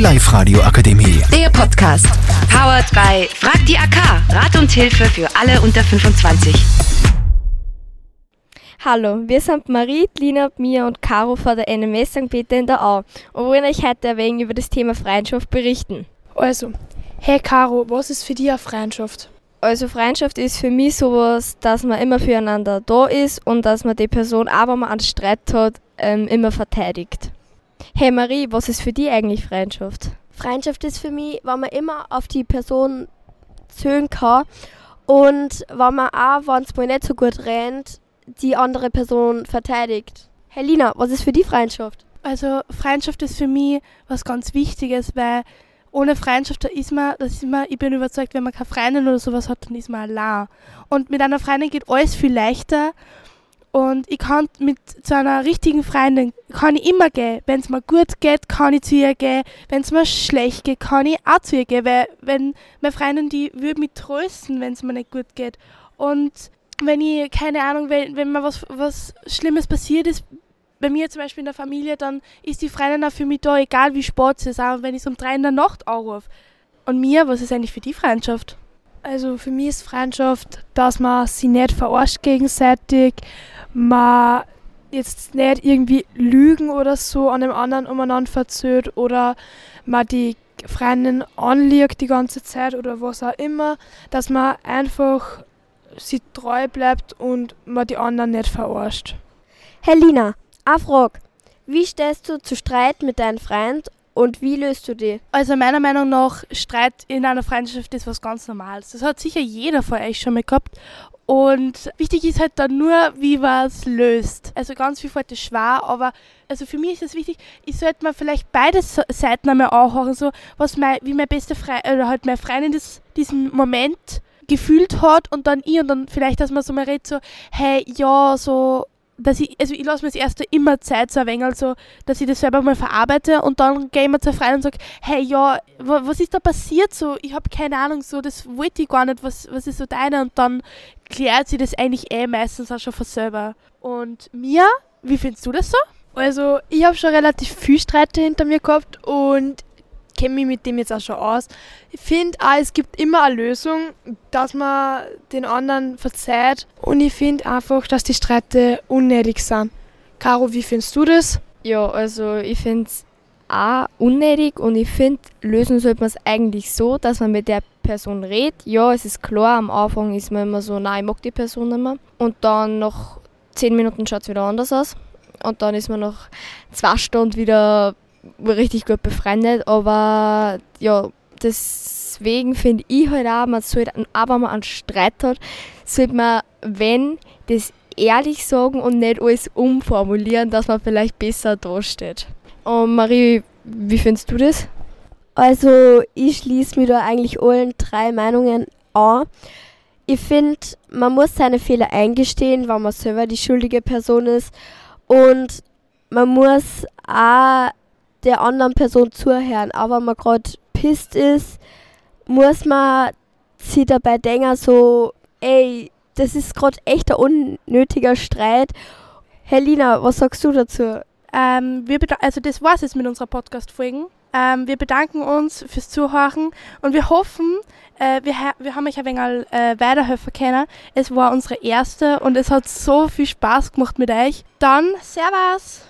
Die Live-Radio Akademie. Der Podcast. Powered by Frag die AK. Rat und Hilfe für alle unter 25. Hallo, wir sind Marie, Lina, Mia und Caro von der NMS St. Peter in der Au und wollen euch heute ein wenig über das Thema Freundschaft berichten. Also, hey Caro, was ist für dich eine Freundschaft? Also Freundschaft ist für mich sowas, dass man immer füreinander da ist und dass man die Person, auch wenn man einen Streit hat, ähm, immer verteidigt. Hey Marie, was ist für dich eigentlich Freundschaft? Freundschaft ist für mich, wenn man immer auf die Person zählen kann und wenn man auch, wenn es mal nicht so gut rennt, die andere Person verteidigt. Helena, was ist für die Freundschaft? Also, Freundschaft ist für mich was ganz Wichtiges, weil ohne Freundschaft, da ist man, das ist man, ich bin überzeugt, wenn man keine Freundin oder sowas hat, dann ist man allein. Und mit einer Freundin geht alles viel leichter. Und ich kann mit zu einer richtigen Freundin kann ich immer gehen. Wenn es mir gut geht, kann ich zu ihr gehen. Wenn es mir schlecht geht, kann ich auch zu ihr gehen. Weil wenn meine Freundin, die würde mich trösten, wenn es mir nicht gut geht. Und wenn ich, keine Ahnung, wenn, wenn mir was, was Schlimmes passiert ist, bei mir zum Beispiel in der Familie, dann ist die Freundin auch für mich da, egal wie spät es ist, auch wenn ich es um drei in der Nacht anrufe. Und mir, was ist eigentlich für die Freundschaft? Also für mich ist Freundschaft, dass man sie nicht verarscht gegenseitig, man jetzt nicht irgendwie Lügen oder so an dem anderen umeinander verzögert oder man die Freundin anliegt die ganze Zeit oder was auch immer, dass man einfach sie treu bleibt und man die anderen nicht verarscht. Helena, eine Frage. Wie stehst du zu Streit mit deinem Freund und wie löst du die? Also meiner Meinung nach, Streit in einer Freundschaft ist was ganz Normales. Das hat sicher jeder von euch schon mal gehabt. Und wichtig ist halt dann nur, wie man es löst. Also ganz viel fällt es schwer, aber also für mich ist es wichtig, ich sollte mir vielleicht beide Seiten einmal anhören, so was mein, wie meine beste Freundin oder halt meine Freundin das, diesen Moment gefühlt hat und dann ich und dann vielleicht, dass man so mal redet, so, hey, ja, so, dass ich, also ich lasse mir das erste immer Zeit so ein wenig, also, dass ich das selber mal verarbeite und dann gehe ich mir zur Freundin und sage, hey, ja, was ist da passiert so? Ich habe keine Ahnung, so, das wollte ich gar nicht, was, was ist so deine? Und dann klärt sie das eigentlich eh meistens auch schon von selber. Und Mia, wie findest du das so? Also, ich habe schon relativ viel Streite hinter mir gehabt und kenne mich mit dem jetzt auch schon aus. Ich finde auch, es gibt immer eine Lösung, dass man den anderen verzeiht. Und ich finde einfach, dass die Streite unnötig sind. Caro, wie findest du das? Ja, also ich finde es auch unnötig und ich finde, lösen sollte man es eigentlich so, dass man mit der Person redet. Ja, es ist klar, am Anfang ist man immer so, nein, ich mag die Person nicht mehr. Und dann nach zehn Minuten schaut es wieder anders aus. Und dann ist man nach zwei Stunden wieder richtig gut befreundet, aber ja, deswegen finde ich halt auch, man sollte, auch wenn man einen Streit hat, sollte man, wenn, das ehrlich sagen und nicht alles umformulieren, dass man vielleicht besser dasteht. Und Marie, wie findest du das? Also, ich schließe mir da eigentlich allen drei Meinungen an. Ich finde, man muss seine Fehler eingestehen, weil man selber die schuldige Person ist. Und man muss auch der anderen Person zuhören. Aber wenn man gerade pisst ist, muss man sich dabei denken, so, ey, das ist gerade echt ein unnötiger Streit. Helena, was sagst du dazu? Ähm, wir also das war's jetzt mit unserer Podcast-Folgen. Ähm, wir bedanken uns fürs Zuhören und wir hoffen, äh, wir, wir haben euch ein wenig äh, weiterhelfen können. Es war unsere erste und es hat so viel Spaß gemacht mit euch. Dann, Servus!